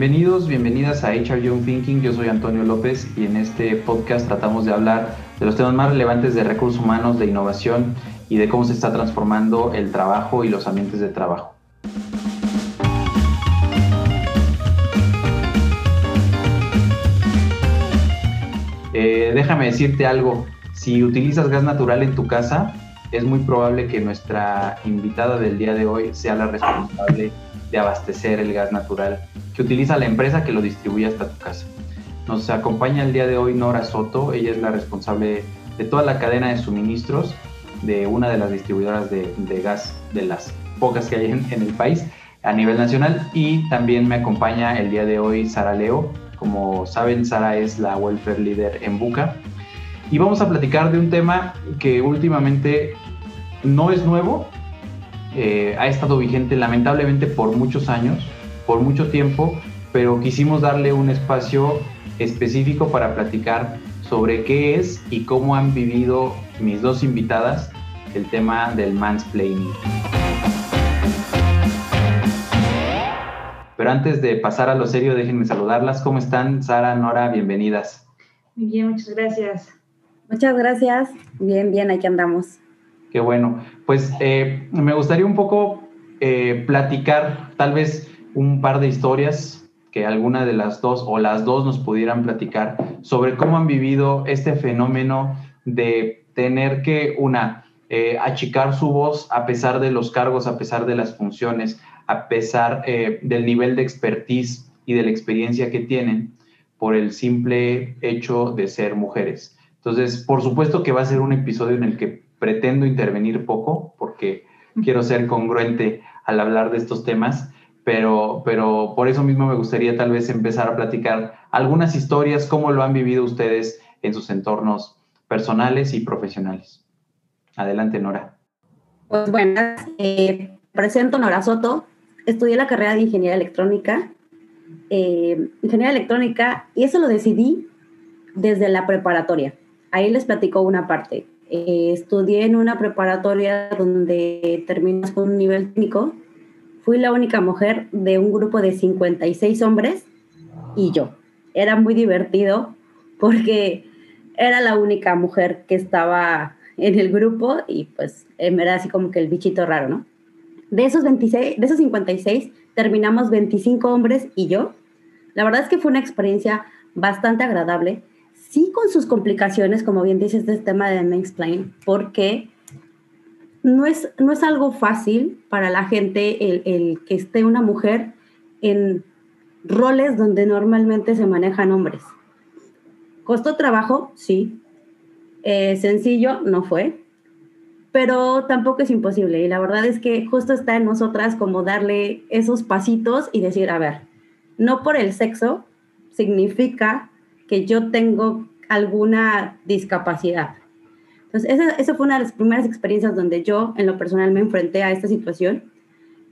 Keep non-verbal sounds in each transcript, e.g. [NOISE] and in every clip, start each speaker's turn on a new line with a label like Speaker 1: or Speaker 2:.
Speaker 1: Bienvenidos, bienvenidas a HR Young Thinking. Yo soy Antonio López y en este podcast tratamos de hablar de los temas más relevantes de recursos humanos, de innovación y de cómo se está transformando el trabajo y los ambientes de trabajo. Eh, déjame decirte algo, si utilizas gas natural en tu casa, es muy probable que nuestra invitada del día de hoy sea la responsable de abastecer el gas natural que utiliza la empresa que lo distribuye hasta tu casa. Nos acompaña el día de hoy Nora Soto, ella es la responsable de toda la cadena de suministros de una de las distribuidoras de, gas, de las pocas que hay en, el país a nivel nacional. Y también me acompaña el día de hoy Sara Leo. Como saben, Sara es la welfare leader en Buca. Y vamos a platicar de un tema que últimamente no es nuevo, eh, ha estado vigente lamentablemente por muchos años, por mucho tiempo, pero quisimos darle un espacio específico para platicar sobre qué es y cómo han vivido mis dos invitadas el tema del mansplaining. Pero antes de pasar a lo serio, déjenme saludarlas. ¿Cómo están? Sara, Nora, bienvenidas.
Speaker 2: Muy bien, muchas gracias.
Speaker 3: Muchas gracias. Bien, bien, aquí andamos.
Speaker 1: Qué bueno. Pues eh, me gustaría un poco eh, platicar tal vez un par de historias que alguna de las dos o las dos nos pudieran platicar sobre cómo han vivido este fenómeno de tener que, una, eh, achicar su voz a pesar de los cargos, a pesar de las funciones, a pesar del nivel de expertise y de la experiencia que tienen por el simple hecho de ser mujeres. Entonces, por supuesto que va a ser un episodio en el que pretendo intervenir poco porque quiero ser congruente al hablar de estos temas, pero, pero por eso mismo me gustaría tal vez empezar a platicar algunas historias, cómo lo han vivido ustedes en sus entornos personales y profesionales. Adelante, Nora.
Speaker 3: Pues bueno, eh, presento Nora Soto, estudié la carrera de Ingeniería Electrónica, eh, Ingeniería Electrónica, y eso lo decidí desde la preparatoria. Ahí les platico una parte. Eh, estudié en una preparatoria donde terminas con un nivel técnico. Fui la única mujer de un grupo de 56 hombres y yo. Era muy divertido porque era la única mujer que estaba en el grupo y pues era así como que el bichito raro, ¿no? De esos 26, de esos 56 terminamos 25 hombres y yo. La verdad es que fue una experiencia bastante agradable sí con sus complicaciones, como bien dices, este tema de mansplain, porque no es, no es algo fácil para la gente el, el, que esté una mujer en roles donde normalmente se manejan hombres. ¿Costó trabajo? Sí. Eh, sencillo, no fue. Pero tampoco es imposible. Y la verdad es que justo está en nosotras como darle esos pasitos y decir, a ver, no por el sexo significa que yo tengo alguna discapacidad. Entonces, esa, fue una de las primeras experiencias donde yo, en lo personal, me enfrenté a esta situación.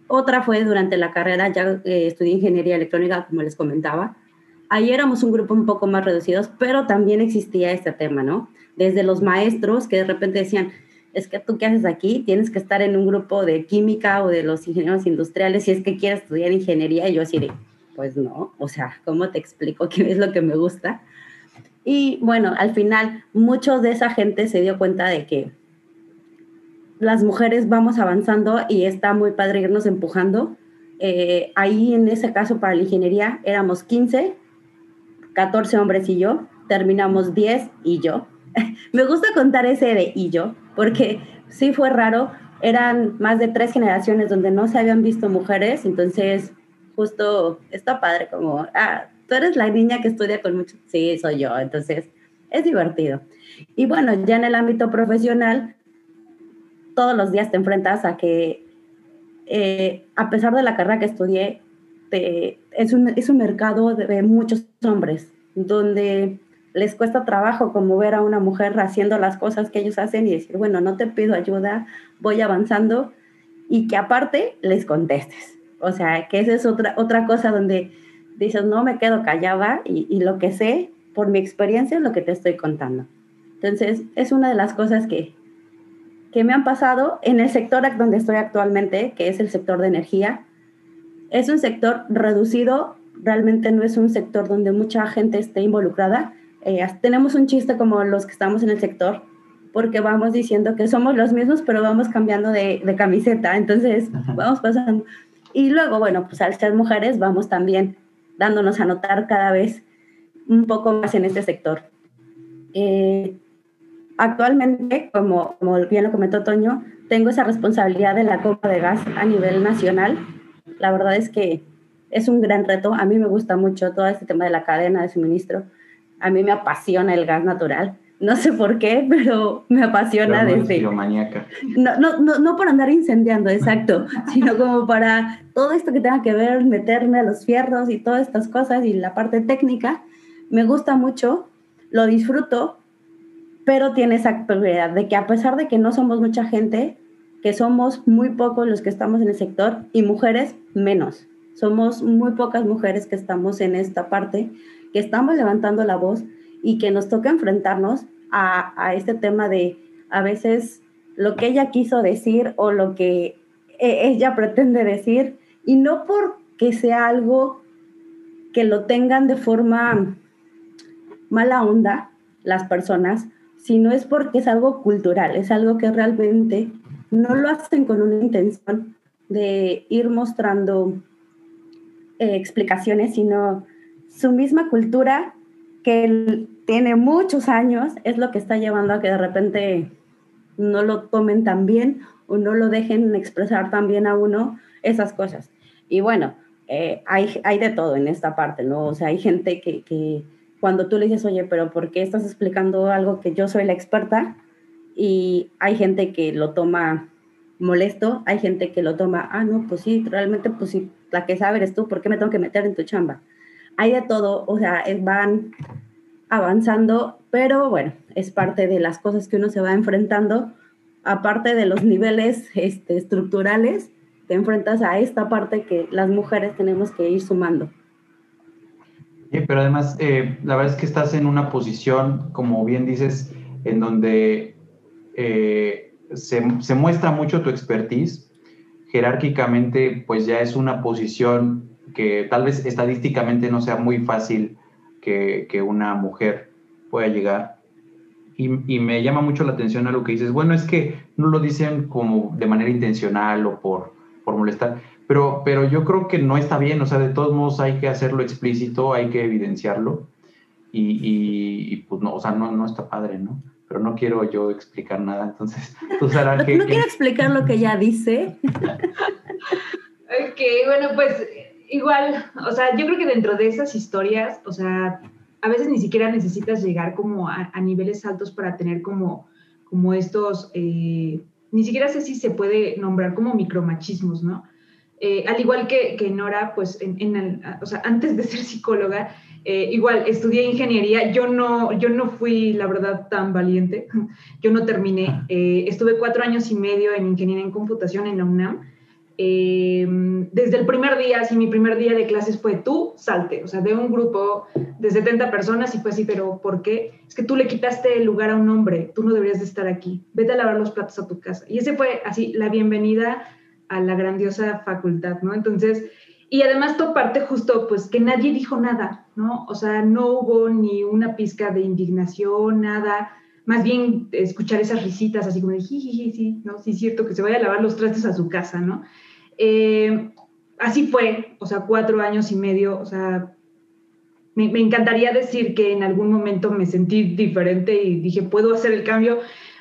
Speaker 3: Otra fue durante la carrera, ya eh, estudié ingeniería electrónica, como les comentaba. Ahí éramos un grupo un poco más reducidos, pero también existía este tema, ¿no? Desde los maestros que de repente decían, es que tú qué haces aquí, tienes que estar en un grupo de química o de los ingenieros industriales si es que quieres estudiar ingeniería. Y yo así de, pues no, o sea, ¿cómo te explico [LAUGHS] qué es lo que me gusta? Y bueno, al final, muchos de esa gente se dio cuenta de que las mujeres vamos avanzando y está muy padre irnos empujando. Eh, ahí en ese caso para la ingeniería éramos 15, 14 hombres y yo, terminamos 10 y yo. [LAUGHS] Me gusta contar ese de y yo, porque sí fue raro, eran más de tres generaciones donde no se habían visto mujeres, entonces justo está padre como, ah, tú eres la niña que estudia con mucho, sí, soy yo, entonces es divertido. Y bueno, ya en el ámbito profesional, todos los días te enfrentas a que, eh, a pesar de la carrera que estudié, es, un, es un mercado de muchos hombres, donde les cuesta trabajo como ver a una mujer haciendo las cosas que ellos hacen y decir, bueno, no te pido ayuda, voy avanzando y que aparte les contestes. O sea, que esa es otra, otra cosa donde dices, no me quedo callada y, lo que sé por mi experiencia es lo que te estoy contando. Entonces, es una de las cosas que, que me han pasado en el sector donde estoy actualmente, que es el sector de energía. Es un sector reducido realmente no es un sector donde mucha gente esté involucrada. Eh, tenemos un chiste como los que estamos en el sector, porque vamos diciendo que somos los mismos, pero vamos cambiando de, de camiseta, entonces vamos pasando. Y luego, bueno, pues al ser mujeres vamos también dándonos a notar cada vez un poco más en este sector. Eh, actualmente, como, como bien lo comentó Toño, tengo esa responsabilidad de la compra de gas a nivel nacional. La verdad es que es un gran reto. A mí me gusta mucho todo este tema de la cadena de suministro. A mí me apasiona el gas natural. No sé por qué, pero me apasiona
Speaker 1: no
Speaker 3: desde...
Speaker 1: No,
Speaker 3: no, no, no por andar incendiando, exacto, [LAUGHS] sino como para todo esto que tenga que ver, meterme a los fierros y todas estas cosas y la parte técnica. Me gusta mucho, lo disfruto, pero tiene esa peculiaridad de que a pesar de que no somos mucha gente, que somos muy pocos los que estamos en el sector y mujeres menos. Somos muy pocas mujeres que estamos en esta parte, que estamos levantando la voz y que nos toca enfrentarnos a, este tema de a veces lo que ella quiso decir o lo que e, ella pretende decir, y no porque sea algo que lo tengan de forma mala onda las personas, sino es porque es algo cultural, es algo que realmente no lo hacen con una intención de ir mostrando eh, explicaciones, sino su misma cultura que tiene muchos años es lo que está llevando a que de repente no lo tomen tan bien o no lo dejen expresar tan bien a uno esas cosas. Y bueno, eh, hay, hay de todo en esta parte, ¿no? O sea, hay gente que, que cuando tú le dices, oye, pero ¿por qué estás explicando algo que yo soy la experta? Y hay gente que lo toma molesto, hay gente que lo toma, ah, no, pues sí, realmente, pues sí, la que sabe eres tú, ¿por qué me tengo que meter en tu chamba? Hay de todo, o sea, van avanzando, pero bueno, es parte de las cosas que uno se va enfrentando, aparte de los niveles este, estructurales, te enfrentas a esta parte que las mujeres tenemos que ir sumando.
Speaker 1: pero además, eh, la verdad es que estás en una posición, como bien dices, en donde eh, se, muestra mucho tu expertise. Jerárquicamente, pues ya es una posición que tal vez estadísticamente no sea muy fácil que, una mujer pueda llegar. Y, me llama mucho la atención a lo que dices. Bueno, es que no lo dicen como de manera intencional o por, por molestar, pero, pero yo creo que no está bien. O sea, de todos modos hay que hacerlo explícito, hay que evidenciarlo. Y, pues no, o sea, no, no está padre, ¿no? pero no quiero yo explicar nada, entonces tú
Speaker 3: Sara, que... [LAUGHS] No quiero explicar lo que ella dice. [LAUGHS]
Speaker 2: ok, bueno, pues igual, o sea, yo creo que dentro de esas historias, o sea, a veces ni siquiera necesitas llegar como a, niveles altos para tener como, como estos, eh, ni siquiera sé si se puede nombrar como micromachismos, ¿no? Eh, al igual que, que Nora, pues en, o sea, antes de ser psicóloga, eh, igual, estudié ingeniería, yo no, yo no fui, la verdad, tan valiente, [LAUGHS] yo no terminé. Eh, estuve cuatro años y medio en ingeniería en computación en la UNAM. Em, desde el primer día, si mi primer día de clases fue tú, salte, o sea, de un grupo de 70 personas y fue así, pero ¿por qué? Es que tú le quitaste el lugar a un hombre, tú no deberías de estar aquí, vete a lavar los platos a tu casa. Y ese fue así, la bienvenida a la grandiosa facultad, ¿no? Entonces, y además toparte justo, pues que nadie dijo nada, ¿no? O sea, no hubo ni una pizca de indignación, nada. Más bien escuchar esas risitas así como de jiji, sí, ¿no? Sí, es cierto, que se vaya a lavar los trastes a su casa, ¿no? Eh, así fue, o sea, cuatro años y medio, o sea, me, encantaría decir que en algún momento me sentí diferente y dije, puedo hacer el cambio,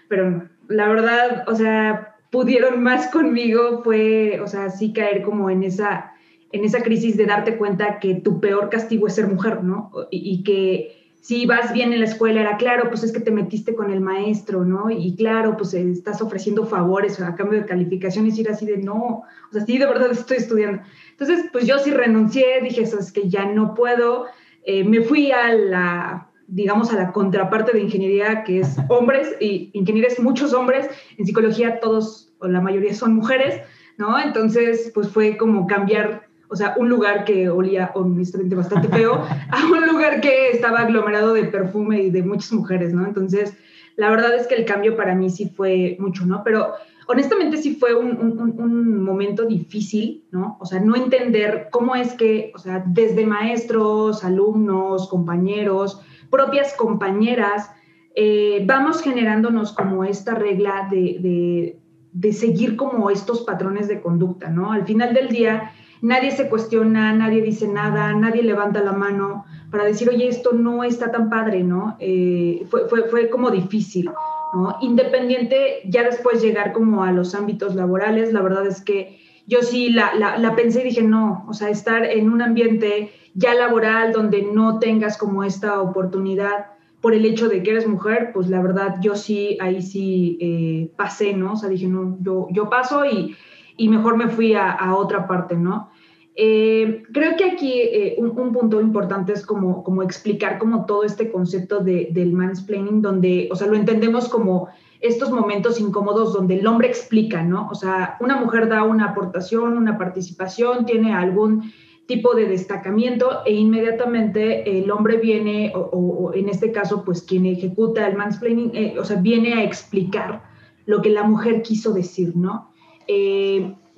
Speaker 2: pero la verdad, o sea, pudieron más conmigo, fue, o sea, sí caer como en esa en esa crisis de darte cuenta que tu peor castigo es ser mujer, ¿no? Y, que si vas bien en la escuela era claro, pues es que te metiste con el maestro, ¿no? Y claro, pues estás ofreciendo favores a cambio de calificaciones y ir así de no, o sea, sí, de verdad estoy estudiando. Entonces, pues yo sí renuncié, dije, eso es que ya no puedo, eh, me fui a la, digamos, a la contraparte de ingeniería, que es hombres, y ingeniería es muchos hombres, en psicología todos o la mayoría son mujeres, ¿no? Entonces, pues fue como cambiar o sea, un lugar que olía honestamente bastante feo, [LAUGHS] a un lugar que estaba aglomerado de perfume y de muchas mujeres, ¿no? Entonces, la verdad es que el cambio para mí sí fue mucho, ¿no? Pero honestamente sí fue un, un, momento difícil, ¿no? O sea, no entender cómo es que, o sea, desde maestros, alumnos, compañeros, propias compañeras, eh, vamos generándonos como esta regla de, de, de, seguir como estos patrones de conducta, ¿no? Al final del día, nadie se cuestiona, nadie dice nada, nadie levanta la mano para decir, oye, esto no está tan padre, ¿no? Eh, fue, fue, fue como difícil. ¿no? Independiente, ya después llegar como a los ámbitos laborales, la verdad es que yo sí la, la, pensé y dije, no, o sea, estar en un ambiente ya laboral donde no tengas como esta oportunidad por el hecho de que eres mujer, pues la verdad yo sí, ahí sí eh, pasé, ¿no? O sea, dije, no, yo, yo paso y, y mejor me fui a, a otra parte, ¿no? Eh, creo que aquí eh, un, punto importante es como, como explicar como todo este concepto de, del mansplaining, donde, o sea, lo entendemos como estos momentos incómodos donde el hombre explica, ¿no? O sea, una mujer da una aportación, una participación, tiene algún tipo de destacamiento e inmediatamente el hombre viene, o, en este caso, pues quien ejecuta el mansplaining, eh, o sea, viene a explicar lo que la mujer quiso decir, ¿no?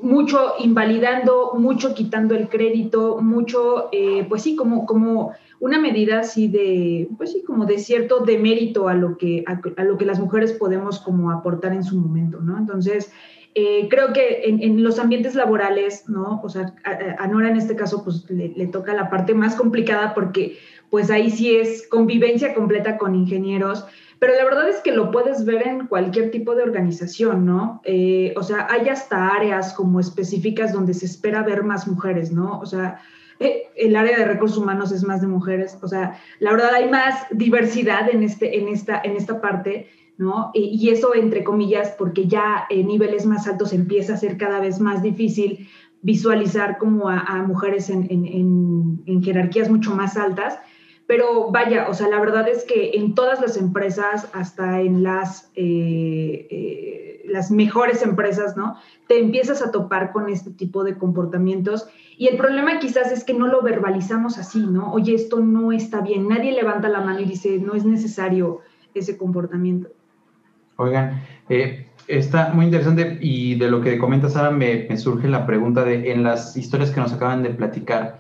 Speaker 2: Mucho invalidando, mucho quitando el crédito, mucho, eh, pues sí, como, como una medida así de, pues sí, como de cierto demérito a lo que, a, lo que las mujeres podemos como aportar en su momento, ¿no? Entonces, eh, creo que en, los ambientes laborales, ¿no? O sea, a, Nora en este caso, pues le, le, toca la parte más complicada porque, pues ahí sí es convivencia completa con ingenieros, pero la verdad es que lo puedes ver en cualquier tipo de organización, ¿no? Eh, o sea, hay hasta áreas como específicas donde se espera ver más mujeres, ¿no? O sea, eh, el área de recursos humanos es más de mujeres, o sea, la verdad hay más diversidad en, este, en, esta, en esta parte, ¿no? Y, eso entre comillas, porque ya en niveles más altos empieza a ser cada vez más difícil visualizar como a, mujeres en, jerarquías mucho más altas pero vaya, o sea, la verdad es que en todas las empresas, hasta en las, eh, eh, las mejores empresas, ¿no? Te empiezas a topar con este tipo de comportamientos. Y el problema quizás es que no lo verbalizamos así, ¿no? Oye, esto no está bien. Nadie levanta la mano y dice, no es necesario ese comportamiento.
Speaker 1: Oigan, eh, está muy interesante y de lo que comentas me, me, surge la pregunta de, en las historias que nos acaban de platicar,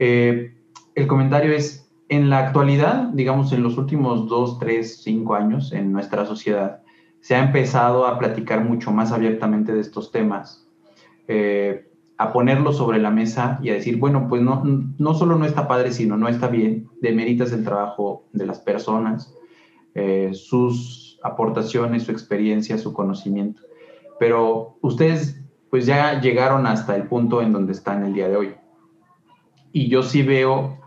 Speaker 1: el comentario es, en la actualidad, digamos, en los últimos dos, tres, cinco años en nuestra sociedad, se ha empezado a platicar mucho más abiertamente de estos temas, eh, a ponerlos sobre la mesa y a decir, bueno, pues no, no solo no está padre, sino no está bien, demeritas el trabajo de las personas, eh, sus aportaciones, su experiencia, su conocimiento. Pero ustedes pues ya llegaron hasta el punto en donde están el día de hoy. Y yo sí veo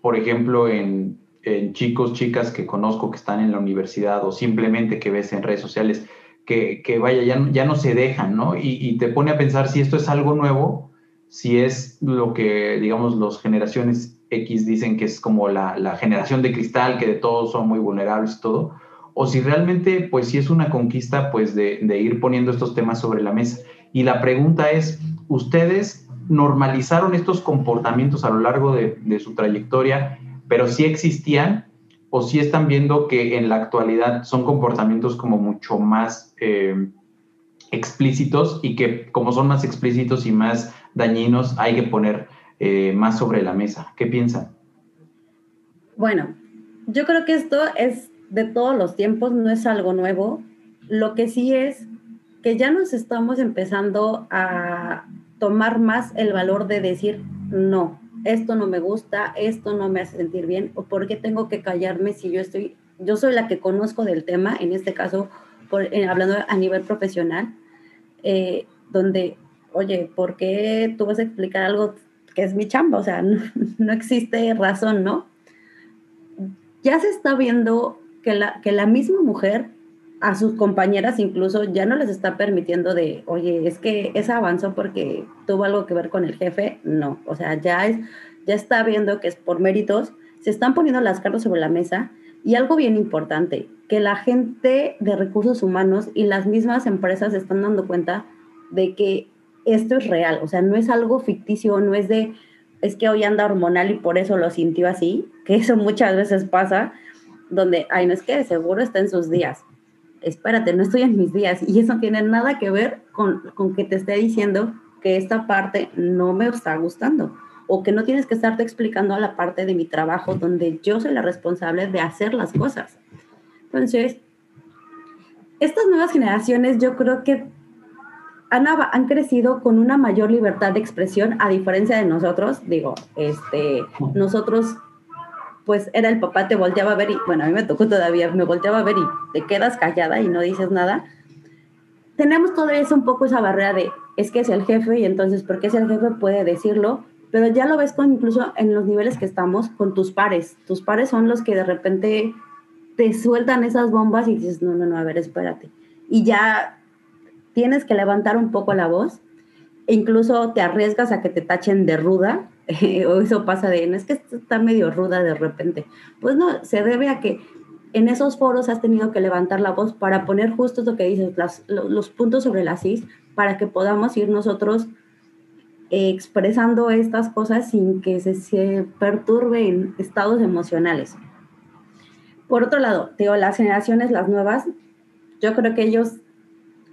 Speaker 1: por ejemplo, en, chicos, chicas que conozco que están en la universidad o simplemente que ves en redes sociales, que, vaya, ya, ya no se dejan, ¿no? Y, te pone a pensar si esto es algo nuevo, si es lo que, digamos, las generaciones X dicen que es como la, generación de cristal, que de todos son muy vulnerables y todo, o si realmente, pues si es una conquista, pues de, ir poniendo estos temas sobre la mesa. Y la pregunta es, ¿ustedes normalizaron estos comportamientos a lo largo de, su trayectoria, pero sí existían o sí están viendo que en la actualidad son comportamientos como mucho más eh, explícitos y que como son más explícitos y más dañinos hay que poner eh, más sobre la mesa. ¿Qué piensan?
Speaker 3: Bueno, yo creo que esto es de todos los tiempos, no es algo nuevo. Lo que sí es que ya nos estamos empezando a, tomar más el valor de decir, no, esto no me gusta, esto no me hace sentir bien, o por qué tengo que callarme si yo estoy, yo soy la que conozco del tema, en este caso, por, eh, hablando a nivel profesional, eh, donde, oye, ¿por qué tú vas a explicar algo que es mi chamba? O sea, no, [LAUGHS] no existe razón, ¿no? Ya se está viendo que la, que la misma mujer a sus compañeras incluso ya no les está permitiendo de, oye, es que esa avanzó porque tuvo algo que ver con el jefe. No, o sea, ya, es, ya está viendo que es por méritos, se están poniendo las cartas sobre la mesa y algo bien importante, que la gente de recursos humanos y las mismas empresas están dando cuenta de que esto es real, o sea, no es algo ficticio, no es de, es que hoy anda hormonal y por eso lo sintió así, que eso muchas veces pasa, donde, ay, no es que seguro está en sus días espérate, no estoy en mis días. Y eso tiene nada que ver con, con que te esté diciendo que esta parte no me está gustando o que no tienes que estarte explicando a la parte de mi trabajo donde yo soy la responsable de hacer las cosas. Entonces, estas nuevas generaciones yo creo que han, han, crecido con una mayor libertad de expresión a diferencia de nosotros. Digo, este, nosotros, pues era el papá, te volteaba a ver y, bueno, a mí me tocó todavía, me volteaba a ver y te quedas callada y no dices nada. Tenemos todavía un poco esa barrera de, es que es el jefe y entonces, porque es el jefe puede decirlo, pero ya lo ves con incluso en los niveles que estamos con tus pares. Tus pares son los que de repente te sueltan esas bombas y dices, no, no, no, a ver, espérate. Y ya tienes que levantar un poco la voz. E incluso te arriesgas a que te tachen de ruda, [LAUGHS] o eso pasa de, no es que está medio ruda de repente. Pues no, se debe a que en esos foros has tenido que levantar la voz para poner justo lo que dices, los puntos sobre las is, para que podamos ir nosotros expresando estas cosas sin que se, se perturben estados emocionales. Por otro lado, digo, las generaciones, las nuevas, yo creo que ellos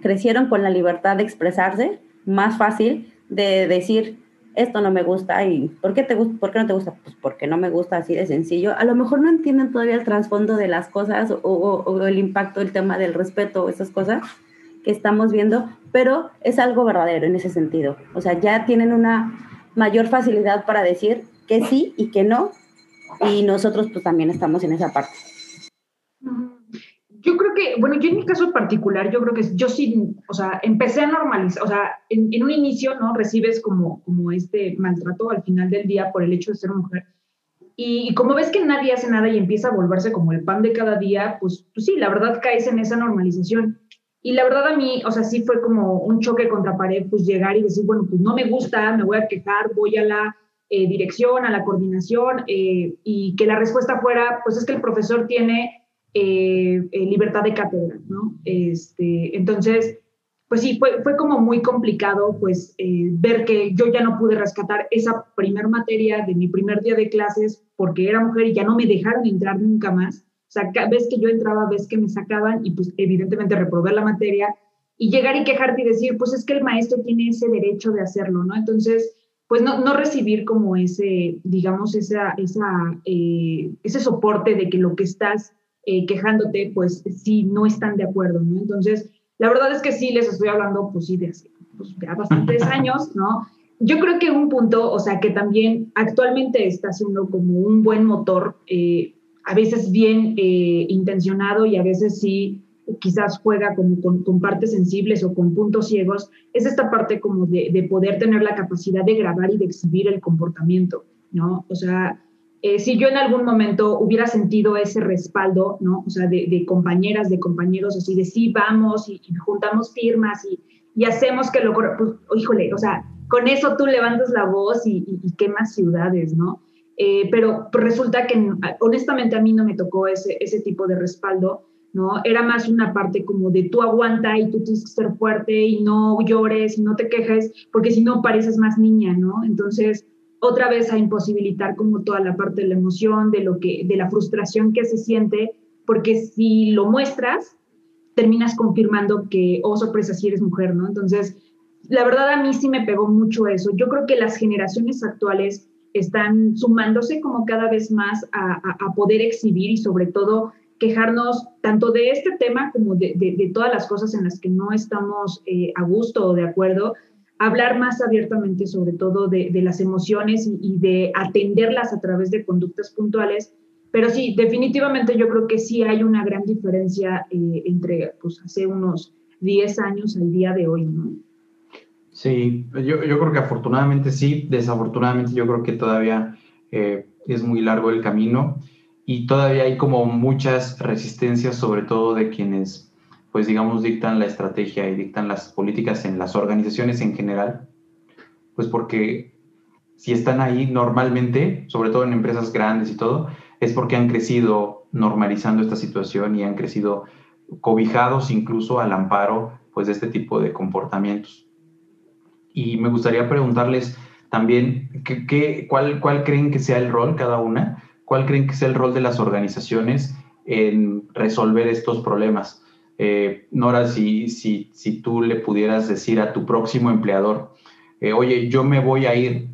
Speaker 3: crecieron con la libertad de expresarse, más fácil de decir, esto no me gusta y ¿por qué, te ¿por qué no te gusta? Pues porque no me gusta así de sencillo. A lo mejor no entienden todavía el trasfondo de las cosas o, el impacto, el tema del respeto esas cosas, que estamos viendo, pero es algo verdadero en ese sentido. O sea, ya tienen una mayor facilidad para decir que sí y que no, y nosotros pues también estamos en esa parte.
Speaker 2: Yo creo que, bueno, yo en mi caso particular, yo creo que yo sí, o sea, empecé a normalizar, o sea, en, en un inicio, ¿no? Recibes como, como este maltrato al final del día por el hecho de ser mujer. Y, como ves que nadie hace nada y empieza a volverse como el pan de cada día, pues, pues sí, la verdad caes en esa normalización. Y la verdad a mí, o sea, sí fue como un choque contra pared, pues llegar y decir, bueno, pues no me gusta, me voy a quejar, voy a la eh, dirección, a la coordinación, eh, y que la respuesta fuera, pues es que el profesor tiene eh, libertad de cátedra, ¿no? Este, entonces, pues sí, fue, fue como muy complicado, pues, ver que yo ya no pude rescatar esa primer materia de mi primer día de clases porque era mujer y ya no me dejaron entrar nunca más. O sea, ves que yo entraba, ves que me sacaban y pues evidentemente reprobé la materia y llegar y quejarte y decir, pues es que el maestro tiene ese derecho de hacerlo, ¿no? Entonces, pues no, no recibir como ese, digamos, esa, esa, eh, ese soporte de que lo que estás eh, quejándote, pues sí, no están de acuerdo, ¿no? Entonces, la verdad es que sí les estoy hablando, pues sí, de hace pues, ya bastantes años, ¿no? Yo creo que un punto, o sea, que también actualmente está siendo como un buen motor, eh, a veces bien eh, intencionado y a veces sí quizás juega como con, partes sensibles o con puntos ciegos, es esta parte como de, poder tener la capacidad de grabar y de exhibir el comportamiento, ¿no? O sea, eh, si yo en algún momento hubiera sentido ese respaldo, ¿no? O sea, de, compañeras, de compañeros, así de sí, vamos y, juntamos firmas y, y, hacemos que lo... Pues, híjole, o sea, con eso tú levantas la voz y, y quemas ciudades, ¿no? Eh, pero resulta que honestamente a mí no me tocó ese, ese tipo de respaldo, ¿no? Era más una parte como de tú aguanta y tú tienes que ser fuerte y no llores y no te quejes, porque si no pareces más niña, ¿no? Entonces, otra vez a imposibilitar como toda la parte de la emoción, de lo que, de la frustración que se siente, porque si lo muestras, terminas confirmando que, oh, sorpresa, si eres mujer, ¿no? Entonces, la verdad a mí sí me pegó mucho eso. Yo creo que las generaciones actuales están sumándose como cada vez más a, poder exhibir y sobre todo quejarnos tanto de este tema como de, todas las cosas en las que no estamos eh, a gusto o de acuerdo, hablar más abiertamente sobre todo de, las emociones y, de atenderlas a través de conductas puntuales. Pero sí, definitivamente yo creo que sí hay una gran diferencia eh, entre pues, hace unos 10 años al día de hoy, ¿no?
Speaker 1: Sí, yo, yo, creo que afortunadamente sí, desafortunadamente yo creo que todavía eh, es muy largo el camino y todavía hay como muchas resistencias, sobre todo de quienes, pues digamos, dictan la estrategia y dictan las políticas en las organizaciones en general, pues porque si están ahí normalmente, sobre todo en empresas grandes y todo, es porque han crecido normalizando esta situación y han crecido cobijados incluso al amparo pues de este tipo de comportamientos y me gustaría preguntarles también ¿qué, cuál, cuál creen que sea el rol cada una, cuál creen que sea el rol de las organizaciones en resolver estos problemas. Eh, Nora, si, si, si tú le pudieras decir a tu próximo empleador, eh, oye, yo me voy a ir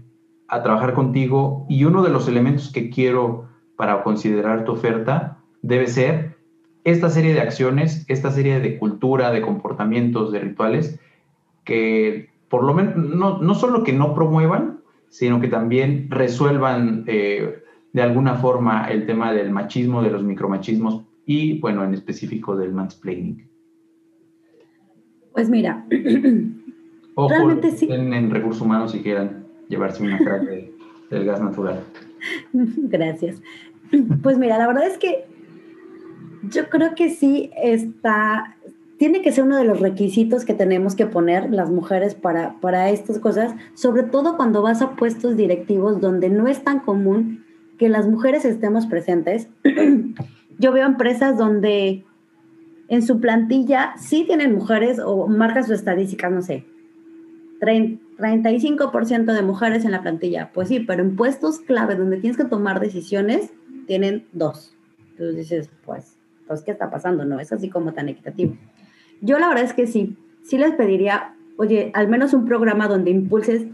Speaker 1: a trabajar contigo y uno de los elementos que quiero para considerar tu oferta debe ser esta serie de acciones, esta serie de cultura, de comportamientos, de rituales, que por lo menos no, no solo que no promuevan, sino que también resuelvan eh, de alguna forma el tema del machismo, de los micromachismos y, bueno, en específico del mansplaining.
Speaker 3: Pues mira, [CLEARS THROAT]
Speaker 1: Ojo, realmente sí. En, recursos humanos si quieran llevarse una crack [LAUGHS] del gas natural.
Speaker 3: Gracias. Pues mira, la verdad es que yo creo que sí está, tiene que ser uno de los requisitos que tenemos que poner las mujeres para, para estas cosas, sobre todo cuando vas a puestos directivos donde no es tan común que las mujeres estemos presentes. [CLEARS THROAT] Yo veo empresas donde en su plantilla sí tienen mujeres o marcan sus estadísticas, no sé, 35% de mujeres en la plantilla. Pues sí, pero en puestos clave donde tienes que tomar decisiones, tienen dos. Entonces dices, pues, pues, ¿qué está pasando? No es así como tan equitativo. Yo la verdad es que sí, sí les pediría, oye, al menos un programa donde impulses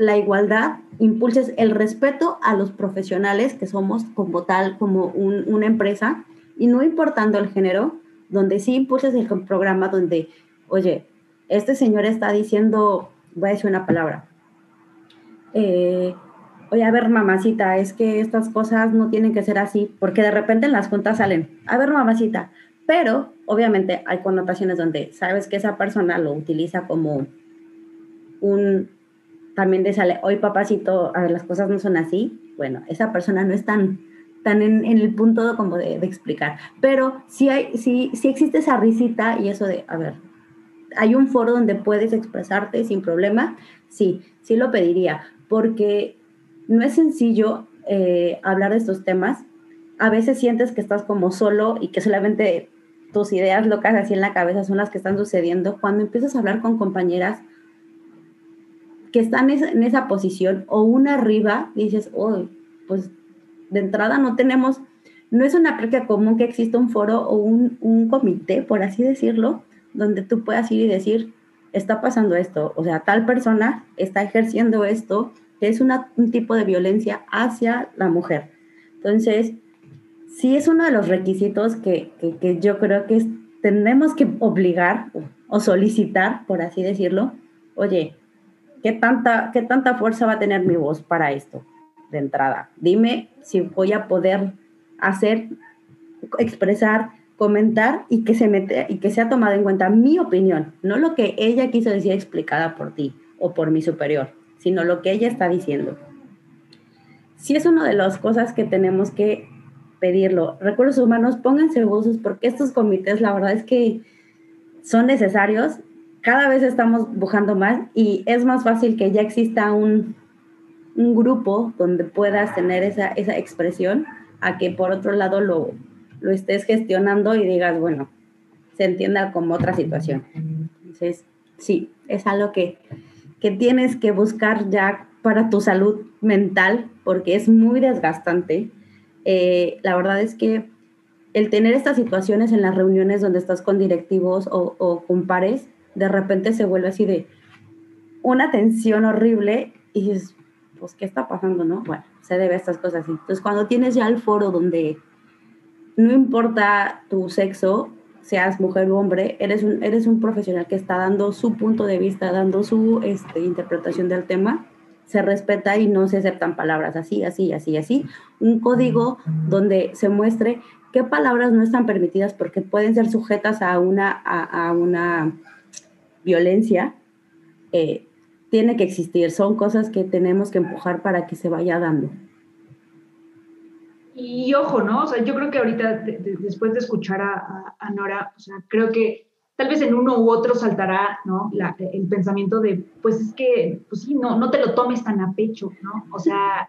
Speaker 3: la igualdad, impulses el respeto a los profesionales que somos como tal, como una empresa, y no importando el género, donde sí impulses el programa donde, oye, este señor está diciendo, voy a decir una palabra, eh, oye, a ver, mamacita, es que estas cosas no tienen que ser así, porque de repente en las juntas salen, a ver, mamacita, pero obviamente hay connotaciones donde sabes que esa persona lo utiliza como un, también de sale, hoy papacito, a ver, las cosas no son así, bueno, esa persona no es tan, tan en, el punto como de, explicar, pero sí, hay, sí, sí existe esa risita y eso de, a ver, hay un foro donde puedes expresarte sin problema, sí, sí lo pediría, porque no es sencillo eh, hablar de estos temas. A veces sientes que estás como solo y que solamente tus ideas locas así en la cabeza son las que están sucediendo. Cuando empiezas a hablar con compañeras que están en esa posición o una arriba, dices, oh, pues de entrada no tenemos, no es una práctica común que exista un foro o un, un comité, por así decirlo, donde tú puedas ir y decir, está pasando esto, o sea, tal persona está ejerciendo esto, que es un tipo de violencia hacia la mujer. Entonces, sí es uno de los requisitos que, yo creo que tenemos que obligar o solicitar, por así decirlo, oye, ¿qué tanta, ¿qué tanta fuerza va a tener mi voz para esto de entrada? Dime si voy a poder hacer, expresar, comentar y que, se mete, y que sea tomada en cuenta mi opinión, no lo que ella quiso decir explicada por ti o por mi superior sino lo que ella está diciendo. Sí es una de las cosas que tenemos que pedirlo. Recursos humanos, pónganse buzos porque estos comités, la verdad es que son necesarios. Cada vez estamos buscando más y es más fácil que ya exista un, un grupo donde puedas tener esa, esa expresión a que por otro lado lo, lo estés gestionando y digas, bueno, se entienda como otra situación. Entonces, sí, es algo que que tienes que buscar ya para tu salud mental, porque es muy desgastante. Eh, la verdad es que el tener estas situaciones en las reuniones donde estás con directivos o, con pares, de repente se vuelve así de una tensión horrible y dices, pues, ¿qué está pasando, no? Bueno, se debe a estas cosas así. Entonces, cuando tienes ya el foro donde no importa tu sexo, seas mujer o hombre, eres un, eres un profesional que está dando su punto de vista, dando su este, interpretación del tema, se respeta y no se aceptan palabras así, así, así, así. Un código donde se muestre qué palabras no están permitidas porque pueden ser sujetas a una, a, una violencia, eh, tiene que existir. Son cosas que tenemos que empujar para que se vaya dando.
Speaker 2: Y ojo, ¿no? O sea, yo creo que ahorita, después de escuchar a, Nora, o sea, creo que tal vez en uno u otro saltará, ¿no? el pensamiento de, pues es que, pues sí, no, no te lo tomes tan a pecho, ¿no? O sea,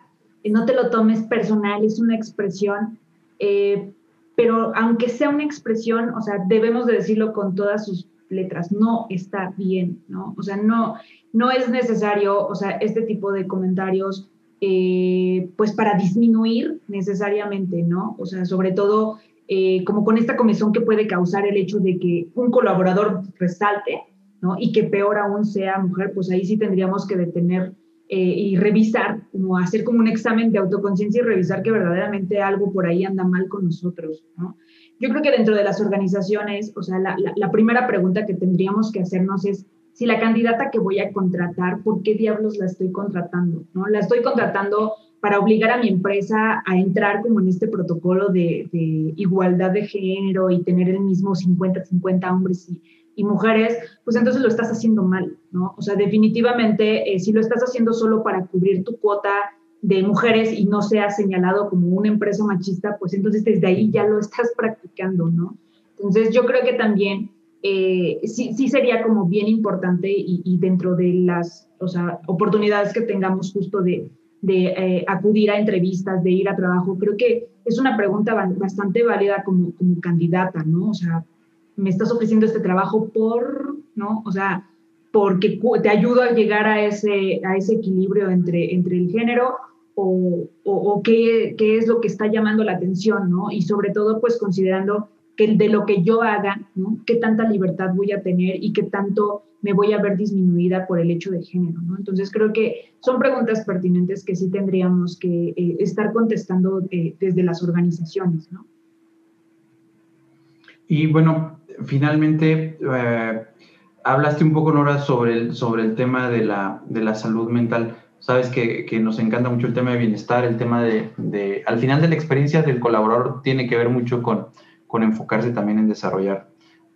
Speaker 2: no te lo tomes personal, es una expresión, eh, pero aunque sea una expresión, o sea, debemos de decirlo con todas sus letras, no está bien, ¿no? O sea, no, no es necesario, o sea, este tipo de comentarios eh, pues para disminuir necesariamente, ¿no? O sea, sobre todo eh, como con esta comisión que puede causar el hecho de que un colaborador resalte, ¿no? Y que peor aún sea mujer, pues ahí sí tendríamos que detener eh, y revisar, como hacer como un examen de autoconciencia y revisar que verdaderamente algo por ahí anda mal con nosotros, ¿no? Yo creo que dentro de las organizaciones, o sea, la, la primera pregunta que tendríamos que hacernos es, si la candidata que voy a contratar, ¿por qué diablos la estoy contratando? ¿no? La estoy contratando para obligar a mi empresa a entrar como en este protocolo de, igualdad de género y tener el mismo 50-50 hombres y, mujeres, pues entonces lo estás haciendo mal, ¿no? O sea, definitivamente, eh, si lo estás haciendo solo para cubrir tu cuota de mujeres y no sea señalado como una empresa machista, pues entonces desde ahí ya lo estás [LAUGHS] practicando, ¿no? Entonces yo creo que también eh, sí, sí, sería como bien importante y, dentro de las o sea, oportunidades que tengamos justo de, de eh, acudir a entrevistas, de ir a trabajo, creo que es una pregunta bastante válida como, como candidata, ¿no? O sea, me estás ofreciendo este trabajo por, ¿no? O sea, porque te ayudo a llegar a ese, a ese equilibrio entre, entre el género o, o, qué, qué, es lo que está llamando la atención, ¿no? Y sobre todo, pues considerando que de lo que yo haga, ¿no? qué tanta libertad voy a tener y qué tanto me voy a ver disminuida por el hecho de género. ¿no? Entonces creo que son preguntas pertinentes que sí tendríamos que eh, estar contestando eh, desde las organizaciones. ¿no?
Speaker 1: Y bueno, finalmente, eh, hablaste un poco, Nora, sobre el, sobre el tema de la, de la salud mental. Sabes que, que, nos encanta mucho el tema de bienestar, el tema de, de, al final de la experiencia del colaborador tiene que ver mucho con con enfocarse también en desarrollar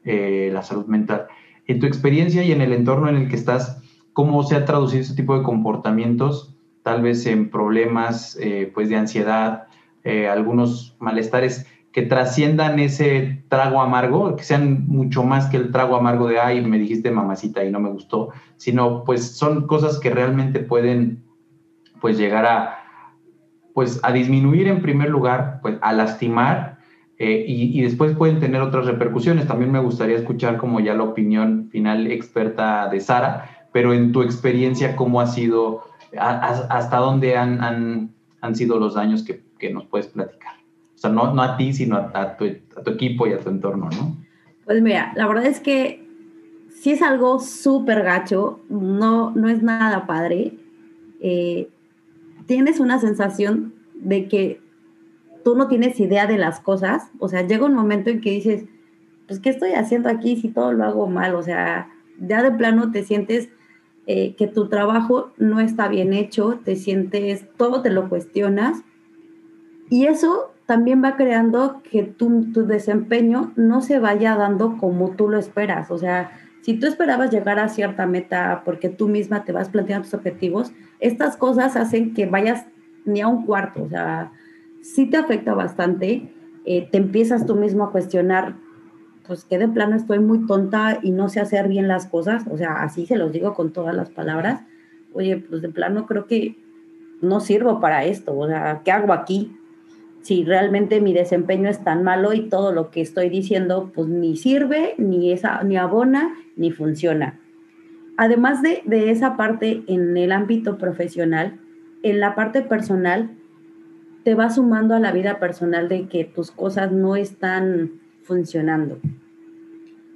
Speaker 1: eh, la salud mental. En tu experiencia y en el entorno en el que estás, ¿cómo se ha traducido ese tipo de comportamientos, tal vez en problemas eh, pues de ansiedad, eh, algunos malestares que trasciendan ese trago amargo, que sean mucho más que el trago amargo de, ay, me dijiste mamacita y no me gustó, sino pues son cosas que realmente pueden pues llegar a, pues a disminuir en primer lugar, pues a lastimar eh, y, después pueden tener otras repercusiones. También me gustaría escuchar como ya la opinión final experta de Sara, pero en tu experiencia, ¿cómo ha sido, hasta dónde han, han, han sido los daños que, que, nos puedes platicar? Sea, no, no a ti, sino a, tu, a, tu, equipo y a tu entorno, ¿no?
Speaker 3: Pues mira, la verdad es que si es algo súper gacho, no, no es nada padre. Eh, tienes una sensación de que tú no tienes idea de las cosas, o sea, llega un momento en que dices, pues, ¿qué estoy haciendo aquí si todo lo hago mal? O sea, ya de plano te sientes eh, que tu trabajo no está bien hecho, te sientes, todo te lo cuestionas, y eso también va creando que tu, tu desempeño no se vaya dando como tú lo esperas, o sea, si tú esperabas llegar a cierta meta porque tú misma te vas planteando tus objetivos, estas cosas hacen que vayas ni a un cuarto, o sea, sí te afecta bastante, eh, te empiezas tú mismo a cuestionar, pues que de plano estoy muy tonta y no sé hacer bien las cosas, o sea, así se los digo con todas las palabras, oye, pues de plano creo que no sirvo para esto, o sea, ¿qué hago aquí? Si realmente mi desempeño es tan malo y todo lo que estoy diciendo, pues ni sirve, ni, esa, ni abona, ni funciona. Además de, de esa parte en el ámbito profesional, en la parte personal, te va sumando a la vida personal de que tus cosas no están funcionando.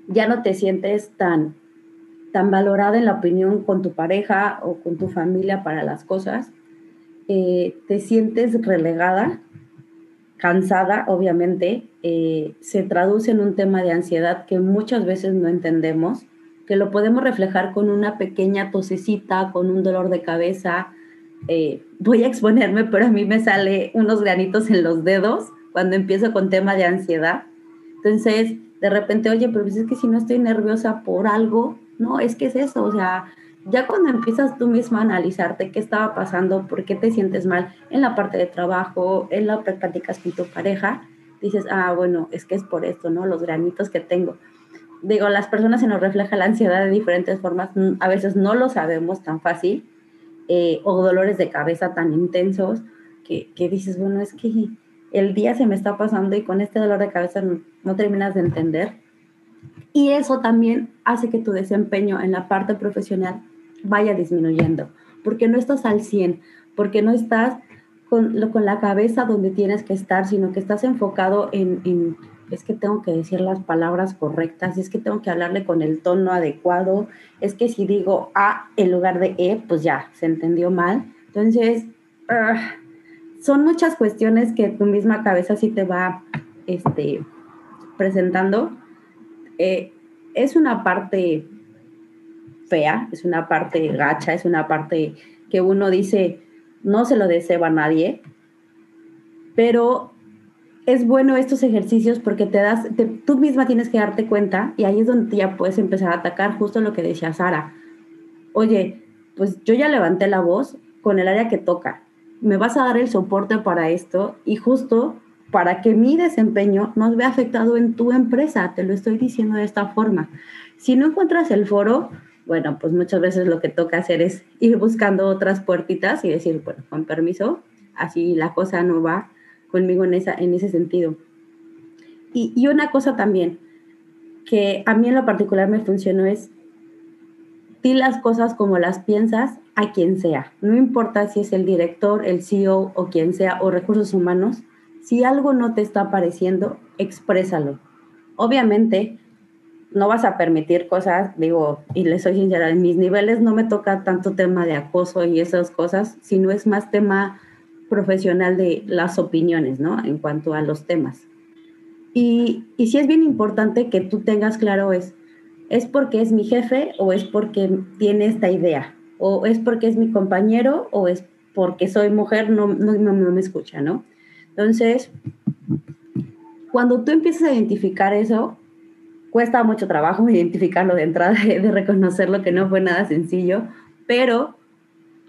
Speaker 3: Ya no te sientes tan, tan valorada en la opinión con tu pareja o con tu familia para las cosas. Eh, te sientes relegada, cansada, obviamente. Eh, se traduce en un tema de ansiedad que muchas veces no entendemos, que lo podemos reflejar con una pequeña tosecita, con un dolor de cabeza, eh, voy a exponerme, pero a mí me sale unos granitos en los dedos cuando empiezo con tema de ansiedad. Entonces, de repente, oye, pero pues es que si no estoy nerviosa por algo, no, es que es eso, o sea, ya cuando empiezas tú misma a analizarte qué estaba pasando, por qué te sientes mal en la parte de trabajo, en la que platicas con tu pareja, dices, ah, bueno, es que es por esto, ¿no? Los granitos que tengo. Digo, las personas se nos refleja la ansiedad de diferentes formas, a veces no lo sabemos tan fácil, eh, o dolores de cabeza tan intensos que, que, dices, bueno, es que el día se me está pasando y con este dolor de cabeza no, terminas de entender. Y eso también hace que tu desempeño en la parte profesional vaya disminuyendo, porque no estás al 100, porque no estás con, lo, con la cabeza donde tienes que estar, sino que estás enfocado en, en, es que tengo que decir las palabras correctas, es que tengo que hablarle con el tono adecuado, es que si digo A en lugar de E, pues ya, se entendió mal. Entonces, ah, son muchas cuestiones que tu misma cabeza sí te va este, presentando. Eh, es una parte fea, es una parte gacha, es una parte que uno dice, no se lo deseo a nadie, pero es bueno estos ejercicios porque te das, tú misma tienes que darte cuenta y ahí es donde ya puedes empezar a atacar justo lo que decía Sara. Oye, pues yo ya levanté la voz con el área que toca. Me vas a dar el soporte para esto y justo para que mi desempeño no vea afectado en tu empresa. Te lo estoy diciendo de esta forma. Si no encuentras el foro, bueno, pues muchas veces lo que toca hacer es ir buscando otras puertitas y decir, bueno, con permiso, así la cosa no va conmigo en, esa, en ese sentido. Y, y una cosa también que a mí en lo particular me funcionó es, di las cosas como las piensas a quien sea. No importa si es el director, el CEO o quien sea, o recursos humanos, si algo no te está pareciendo, exprésalo. Obviamente, no vas a permitir cosas, digo, y les soy sincera, en mis niveles no me toca tanto tema de acoso y esas cosas, sino es más tema profesional de las opiniones, ¿no? En cuanto a los temas. Y, y sí es bien importante que tú tengas claro es, ¿es porque es mi jefe o es porque tiene esta idea? ¿O es porque es mi compañero o es porque soy mujer, no, no, no, me escucha, ¿no? Entonces, cuando tú empiezas a identificar eso, cuesta mucho trabajo [LAUGHS] identificarlo de entrada, de reconocerlo que no fue nada sencillo, pero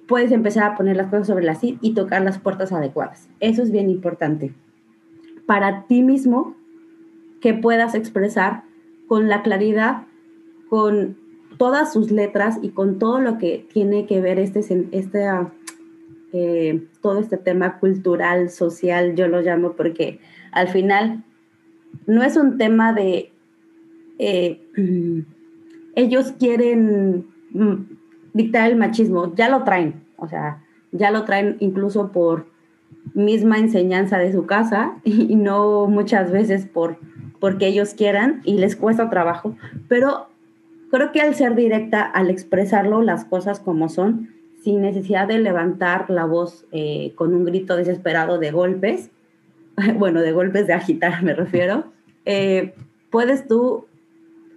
Speaker 3: puedes empezar a poner las cosas sobre la CID y tocar las puertas adecuadas. Eso es bien importante. Para ti mismo, que puedas expresar con la claridad, con todas sus letras y con todo lo que tiene que ver este, este eh, todo este tema cultural, social, yo lo llamo, porque al final no es un tema de eh, [CLEARS THROAT] ellos quieren mm, dictar el machismo, ya lo traen, o sea, ya lo traen incluso por misma enseñanza de su casa [LAUGHS] y no muchas veces por porque ellos quieran y les cuesta trabajo, pero creo que al ser directa, al expresarlo las cosas como son, sin necesidad de levantar la voz eh, con un grito desesperado de golpes, [LAUGHS] bueno, de golpes de agitar me refiero, eh, puedes tú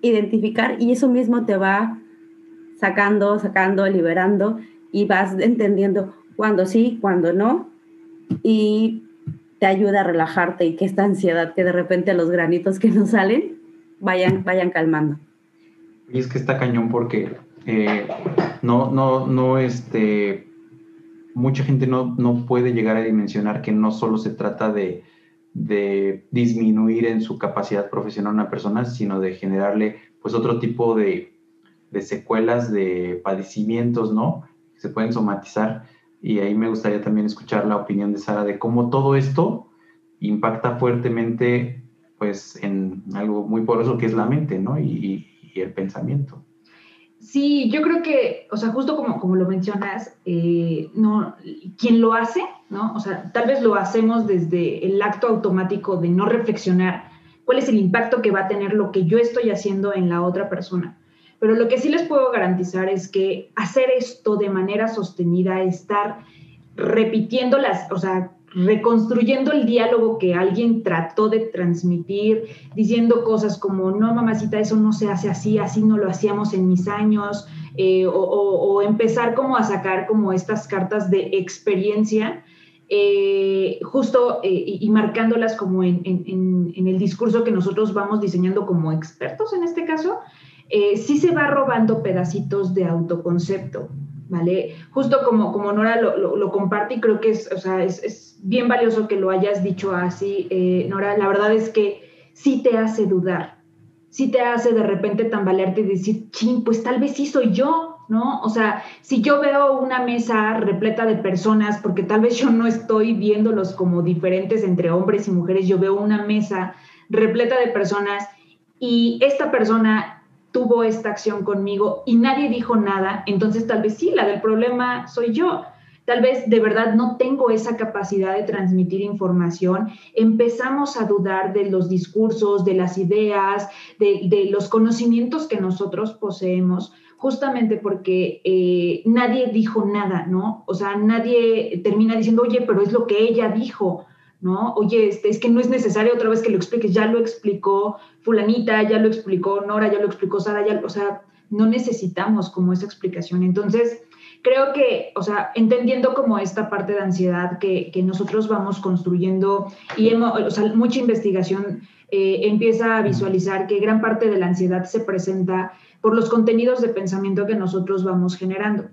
Speaker 3: identificar y eso mismo te va sacando, sacando, liberando y vas entendiendo cuándo sí, cuándo no y te ayuda a relajarte y que esta ansiedad que de repente los granitos que nos salen vayan, vayan calmando.
Speaker 1: Y es que está cañón porque eh, no, no, no, este, mucha gente no, no puede llegar a dimensionar que no solo se trata de, de disminuir en su capacidad profesional una persona, sino de generarle pues otro tipo de, de secuelas, de padecimientos, ¿no? Se pueden somatizar. Y ahí me gustaría también escuchar la opinión de Sara de cómo todo esto impacta fuertemente pues en algo muy poderoso que es la mente, ¿no? Y el pensamiento.
Speaker 2: Sí, yo creo que, o sea, justo como, como lo mencionas, eh, no, quien lo hace, ¿no? O sea, tal vez lo hacemos desde el acto automático de no reflexionar cuál es el impacto que va a tener lo que yo estoy haciendo en la otra persona. Pero lo que sí les puedo garantizar es que hacer esto de manera sostenida, estar repitiendo las, o sea, reconstruyendo el diálogo que alguien trató de transmitir, diciendo cosas como, no, mamacita, eso no se hace así, así no lo hacíamos en mis años, eh, o, empezar como a sacar como estas cartas de experiencia, eh, justo eh, y marcándolas como en, en, el discurso que nosotros vamos diseñando como expertos en este caso, sí se va robando pedacitos de autoconcepto. ¿Vale? Justo como, como Nora lo, lo, comparte y creo que es, o sea, es, bien valioso que lo hayas dicho así, eh, Nora, la verdad es que sí te hace dudar, sí te hace de repente tambalearte y decir, ching, pues tal vez sí soy yo, ¿no? O sea, si yo veo una mesa repleta de personas, porque tal vez yo no estoy viéndolos como diferentes entre hombres y mujeres, yo veo una mesa repleta de personas y esta persona tuvo esta acción conmigo y nadie dijo nada, entonces tal vez sí, la del problema soy yo. tal vez de verdad no tengo esa capacidad de transmitir información, empezamos a dudar de los discursos, de las ideas, de, los conocimientos que nosotros poseemos, justamente porque eh, nadie dijo nada, ¿no? O sea, nadie termina diciendo, oye, pero es lo que ella dijo. ¿No? Oye, este, es que no es necesario otra vez que lo expliques, ya lo explicó fulanita, ya lo explicó Nora, ya lo explicó Sara, ya, o sea, no necesitamos como esa explicación. Entonces, creo que, o sea, entendiendo como esta parte de ansiedad que, nosotros vamos construyendo y hemos, mucha investigación eh, empieza a visualizar que gran parte de la ansiedad se presenta por los contenidos de pensamiento que nosotros vamos generando.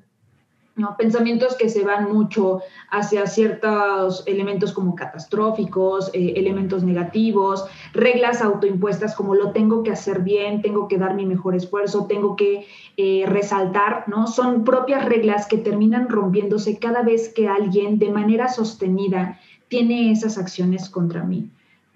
Speaker 2: ¿No? Pensamientos que se van mucho hacia ciertos elementos como catastróficos, eh, elementos negativos, reglas autoimpuestas como lo tengo que hacer bien, tengo que dar mi mejor esfuerzo, tengo que eh, resaltar, ¿no? Son propias reglas que terminan rompiéndose cada vez que alguien de manera sostenida tiene esas acciones contra mí.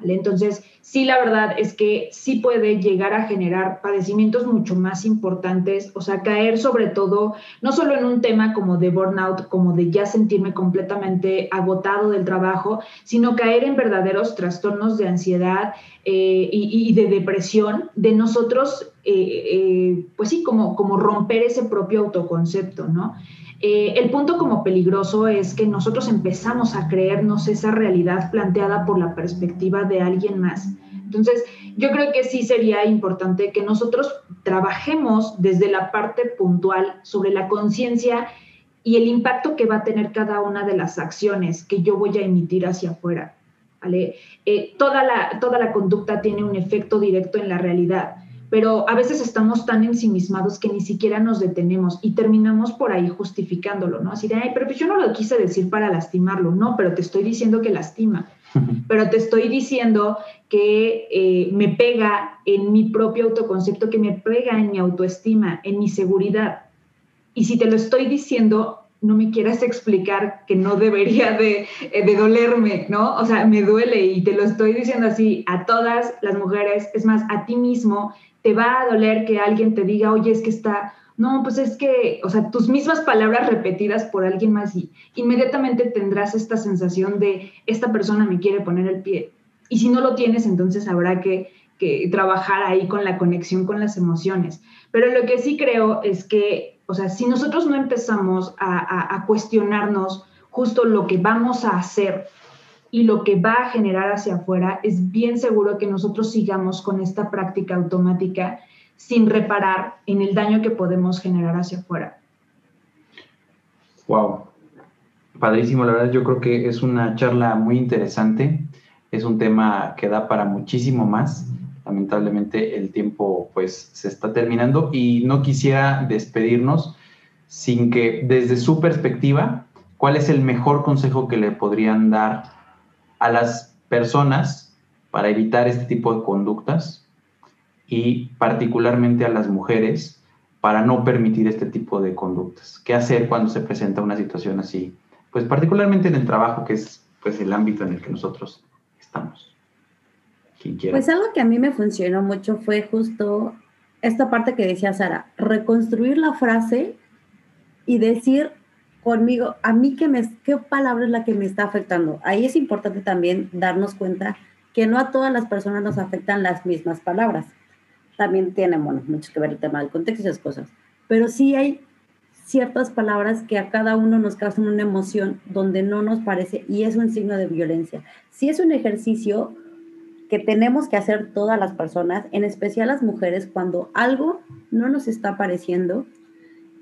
Speaker 2: Entonces, sí, la verdad es que sí puede llegar a generar padecimientos mucho más importantes, o sea, caer sobre todo, no solo en un tema como de burnout, como de ya sentirme completamente agotado del trabajo, sino caer en verdaderos trastornos de ansiedad eh, y, de depresión, de nosotros, eh, eh, pues sí, como, como romper ese propio autoconcepto, ¿no? El punto como peligroso es que nosotros empezamos a creernos esa realidad planteada por la perspectiva de alguien más. Entonces, yo creo que sí sería importante que nosotros trabajemos desde la parte puntual sobre la conciencia y el impacto que va a tener cada una de las acciones que yo voy a emitir hacia afuera. ¿vale? Eh, toda, la, toda la conducta tiene un efecto directo en la realidad pero a veces estamos tan ensimismados que ni siquiera nos detenemos y terminamos por ahí justificándolo, ¿no? Así de, ay, pero pues yo no lo quise decir para lastimarlo, no, pero te estoy diciendo que lastima, pero te estoy diciendo que eh, me pega en mi propio autoconcepto, que me pega en mi autoestima, en mi seguridad. Y si te lo estoy diciendo, no me quieras explicar que no debería de, eh, de, dolerme, ¿no? O sea, me duele y te lo estoy diciendo así a todas las mujeres, es más, a ti mismo, te va a doler que alguien te diga, oye, es que está, no, pues es que, o sea, tus mismas palabras repetidas por alguien más y inmediatamente tendrás esta sensación de, esta persona me quiere poner el pie. Y si no lo tienes, entonces habrá que, trabajar ahí con la conexión con las emociones. Pero lo que sí creo es que, o sea, si nosotros no empezamos a, a cuestionarnos justo lo que vamos a hacer y lo que va a generar hacia afuera, es bien seguro que nosotros sigamos con esta práctica automática sin reparar en el daño que podemos generar hacia afuera.
Speaker 1: Wow, padrísimo, la verdad yo creo que es una charla muy interesante, es un tema que da para muchísimo más. Lamentablemente el tiempo pues se está terminando y no quisiera despedirnos sin que desde su perspectiva, ¿cuál es el mejor consejo que le podrían dar a las personas para evitar este tipo de conductas y particularmente a las mujeres para no permitir este tipo de conductas. ¿Qué hacer cuando se presenta una situación así? Pues particularmente en el trabajo, que es pues el ámbito en el que nosotros estamos.
Speaker 3: Pues algo que a mí me funcionó mucho fue justo esta parte que decía Sara, reconstruir la frase y decir conmigo, a mí qué, me, qué palabra es la que me está afectando. Ahí es importante también darnos cuenta que no a todas las personas nos afectan las mismas palabras. También tiene, bueno, mucho que ver el tema del contexto y esas cosas. Pero sí hay ciertas palabras que a cada uno nos causan una emoción donde no nos parece y es un signo de violencia. Sí es un ejercicio que tenemos que hacer todas las personas, en especial las mujeres, cuando algo no nos está pareciendo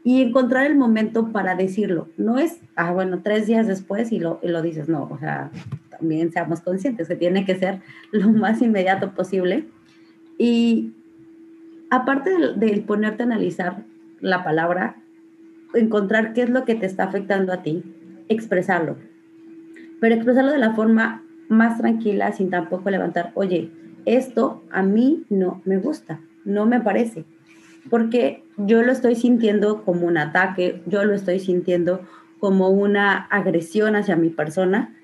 Speaker 3: y encontrar el momento para decirlo. No es, ah, bueno, tres días después y lo, lo dices, no, o sea, también seamos conscientes que tiene que ser lo más inmediato posible. Y aparte de, ponerte a analizar la palabra, encontrar qué es lo que te está afectando a ti, expresarlo. Pero expresarlo de la forma más tranquila, sin tampoco levantar, oye, esto a mí no me gusta, no me parece porque yo lo estoy sintiendo como un ataque, yo lo estoy sintiendo como una agresión hacia mi persona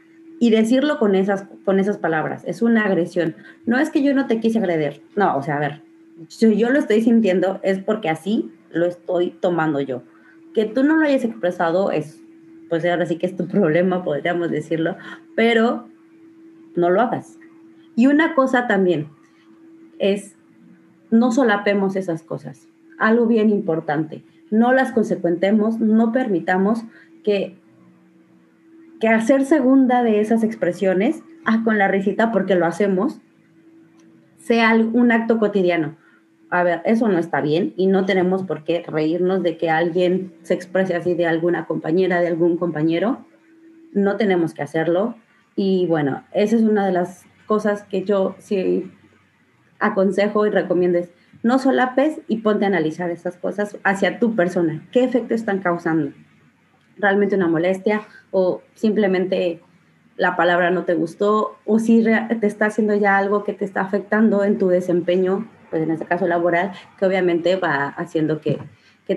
Speaker 3: y decirlo con esas, con esas palabras, es una agresión. No es que yo no te quise agredir, no, o sea, a ver, si yo lo estoy sintiendo es porque así lo estoy tomando yo. Que tú no lo hayas expresado es pues ahora sí que es tu [LAUGHS] problema, podríamos decirlo, pero no lo hagas. Y una cosa también es, no solapemos esas cosas. Algo bien importante, no las consecuentemos, no permitamos que, que hacer segunda de esas expresiones, ah, con la risita porque lo hacemos, sea un acto cotidiano. A ver, eso no está bien y no tenemos por qué reírnos de que alguien se exprese así de alguna compañera, de algún compañero. No tenemos que hacerlo. Y bueno, esa es una de las cosas que yo sí aconsejo y recomiendo. Es, no solapes y ponte a analizar esas cosas hacia tu persona. ¿Qué efecto están causando? ¿Realmente una molestia o simplemente la palabra no te gustó o si te está haciendo ya algo que te está afectando en tu desempeño, pues en este caso laboral, que obviamente va haciendo que,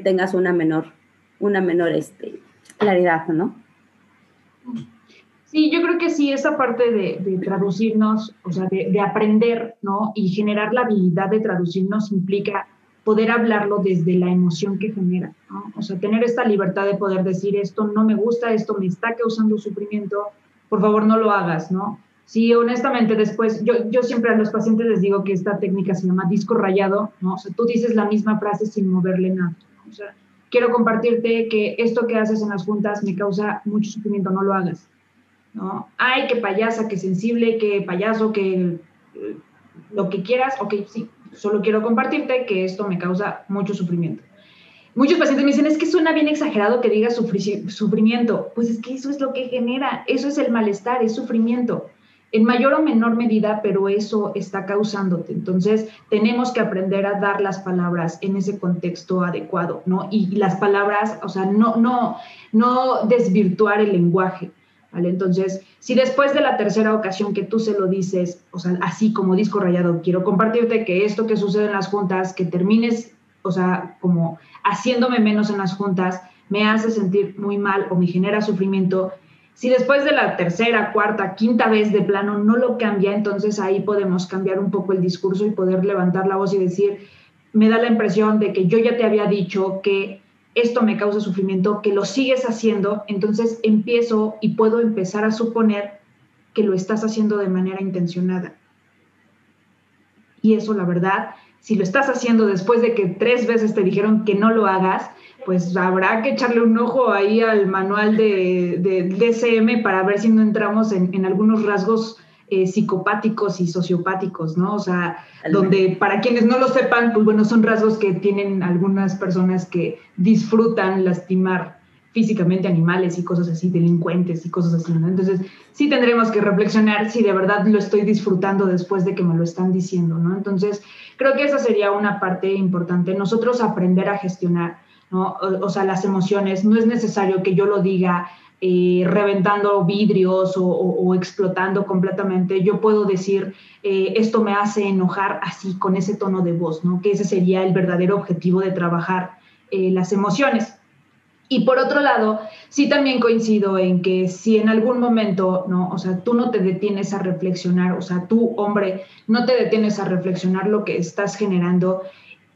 Speaker 3: tengas una menor, una menor este, claridad, ¿no?
Speaker 2: Sí, yo creo que sí, esa parte de, traducirnos, o sea, de, aprender, ¿no? Y generar la habilidad de traducirnos implica poder hablarlo desde la emoción que genera, ¿no? O sea, tener esta libertad de poder decir esto no me gusta, esto me está causando sufrimiento, por favor no lo hagas, ¿no? Sí, honestamente, después, yo, yo siempre a los pacientes les digo que esta técnica se llama disco rayado, ¿no? O sea, tú dices la misma frase sin moverle nada, O sea, quiero compartirte que esto que haces en las juntas me causa mucho sufrimiento, no lo hagas, ¿no? Ay, qué payasa, qué sensible, qué payaso, que eh, lo que quieras, ok, sí, solo quiero compartirte que esto me causa mucho sufrimiento. Muchos pacientes me dicen, es que suena bien exagerado que diga sufrimiento. Pues es que eso es lo que genera, eso es el malestar, es sufrimiento. En mayor o menor medida, pero eso está causándote. Entonces, tenemos que aprender a dar las palabras en ese contexto adecuado, ¿no? Y las palabras, o sea, no, no, no desvirtuar el lenguaje, ¿vale? Entonces, si después de la tercera ocasión que tú se lo dices, o sea, así como disco rayado, quiero compartirte que esto que sucede en las juntas, que termines o sea, como haciéndome menos en las juntas, me hace sentir muy mal o me genera sufrimiento. Si después de la tercera, cuarta, quinta vez de plano no lo cambia, entonces ahí podemos cambiar un poco el discurso y poder levantar la voz y decir, me da la impresión de que yo ya te había dicho que esto me causa sufrimiento, que lo sigues haciendo, entonces empiezo y puedo empezar a suponer que lo estás haciendo de manera intencionada. Y eso, la verdad, si lo estás haciendo después de que tres veces te dijeron que no lo hagas, pues habrá que echarle un ojo ahí al manual de, DCM para ver si no entramos en, algunos rasgos eh, psicopáticos y sociopáticos, ¿no? O sea, donde para quienes no lo sepan, pues bueno, son rasgos que tienen algunas personas que disfrutan lastimar físicamente animales y cosas así, delincuentes y cosas así, ¿no? Entonces, sí tendremos que reflexionar si de verdad lo estoy disfrutando después de que me lo están diciendo, ¿no? Entonces, creo que esa sería una parte importante, nosotros aprender a gestionar, ¿no? O, sea, las emociones, no es necesario que yo lo diga eh, reventando vidrios o, explotando completamente, yo puedo decir, eh, esto me hace enojar así, con ese tono de voz, ¿no? Que ese sería el verdadero objetivo de trabajar eh, las emociones. Y por otro lado, sí también coincido en que si en algún momento, ¿no? O sea, tú no te detienes a reflexionar, o sea, tú, hombre, no te detienes a reflexionar lo que estás generando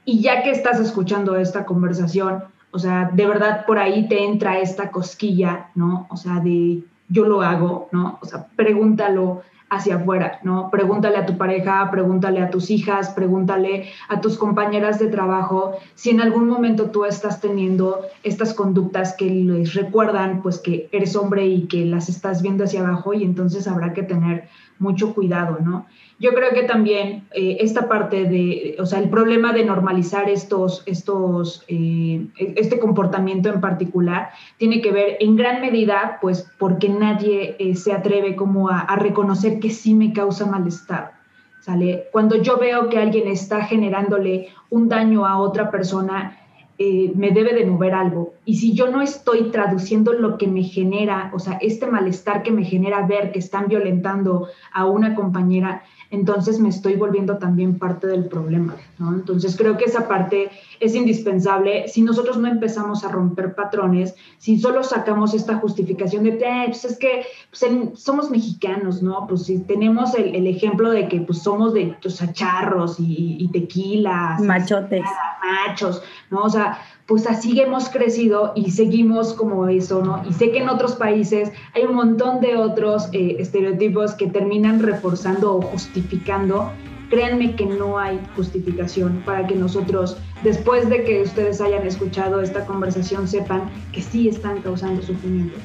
Speaker 2: y ya que estás escuchando esta conversación, o sea, de verdad por ahí te entra esta cosquilla, ¿no? O sea, de yo lo hago, ¿no? O sea, pregúntalo, hacia afuera, ¿no? Pregúntale a tu pareja, pregúntale a tus hijas, pregúntale a tus compañeras de trabajo si en algún momento tú estás teniendo estas conductas que les recuerdan pues que eres hombre y que las estás viendo hacia abajo y entonces habrá que tener mucho cuidado, ¿no? Yo creo que también eh, esta parte de, o sea, el problema de normalizar estos, estos, eh, este comportamiento en particular tiene que ver en gran medida, pues, porque nadie eh, se atreve como a, reconocer que sí me causa malestar, ¿sale? Cuando yo veo que alguien está generándole un daño a otra persona, me debe de mover algo. Y si yo no estoy traduciendo lo que me genera, o sea, este malestar que me genera ver que están violentando a una compañera, entonces me estoy volviendo también parte del problema, ¿no? Entonces creo que esa parte es indispensable. Si nosotros no empezamos a romper patrones, si solo sacamos esta justificación de, eh, pues es que pues, somos mexicanos, ¿no? Pues si tenemos el, ejemplo de que pues somos de o charros y, y tequilas.
Speaker 3: Machotes.
Speaker 2: machos, ¿no? O sea, pues así hemos crecido y seguimos como eso, ¿no? Y sé que en otros países hay un montón de otros eh, estereotipos que terminan reforzando o justificando. Créanme que no hay justificación para que nosotros, después de que ustedes hayan escuchado esta conversación, sepan que sí están causando sufrimiento.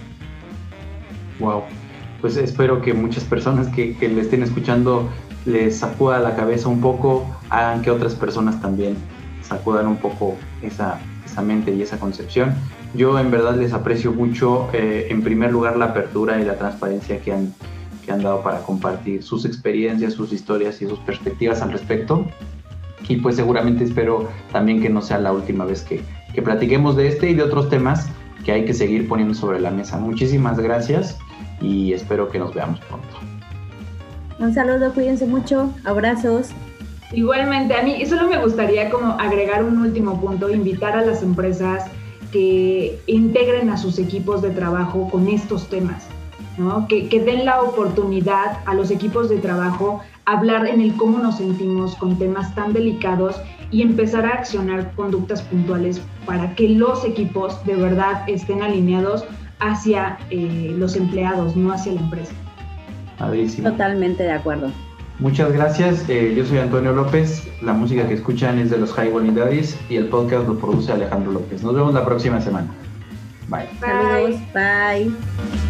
Speaker 1: Wow. Pues espero que muchas personas que, que le estén escuchando les sacuda la cabeza un poco, hagan que otras personas también sacudan un poco esa, esa mente y esa concepción. Yo en verdad les aprecio mucho, eh, en primer lugar, la apertura y la transparencia que han, que han dado para compartir sus experiencias, sus historias y sus perspectivas al respecto. Y pues seguramente espero también que no sea la última vez que, que platiquemos de este y de otros temas que hay que seguir poniendo sobre la mesa. Muchísimas gracias y espero que nos veamos pronto.
Speaker 3: Un saludo, cuídense mucho, abrazos.
Speaker 2: Igualmente, a mí solo me gustaría como agregar un último punto, invitar a las empresas que integren a sus equipos de trabajo con estos temas, ¿no? que, que den la oportunidad a los equipos de trabajo hablar en el cómo nos sentimos con temas tan delicados y empezar a accionar conductas puntuales para que los equipos de verdad estén alineados hacia eh, los empleados, no hacia la empresa.
Speaker 3: Totalmente de acuerdo.
Speaker 1: Muchas gracias. Eh, yo soy Antonio López. La música que escuchan es de los High Daddies y el podcast lo produce Alejandro López. Nos vemos la próxima semana. Bye.
Speaker 3: Bye. Saludos. Bye.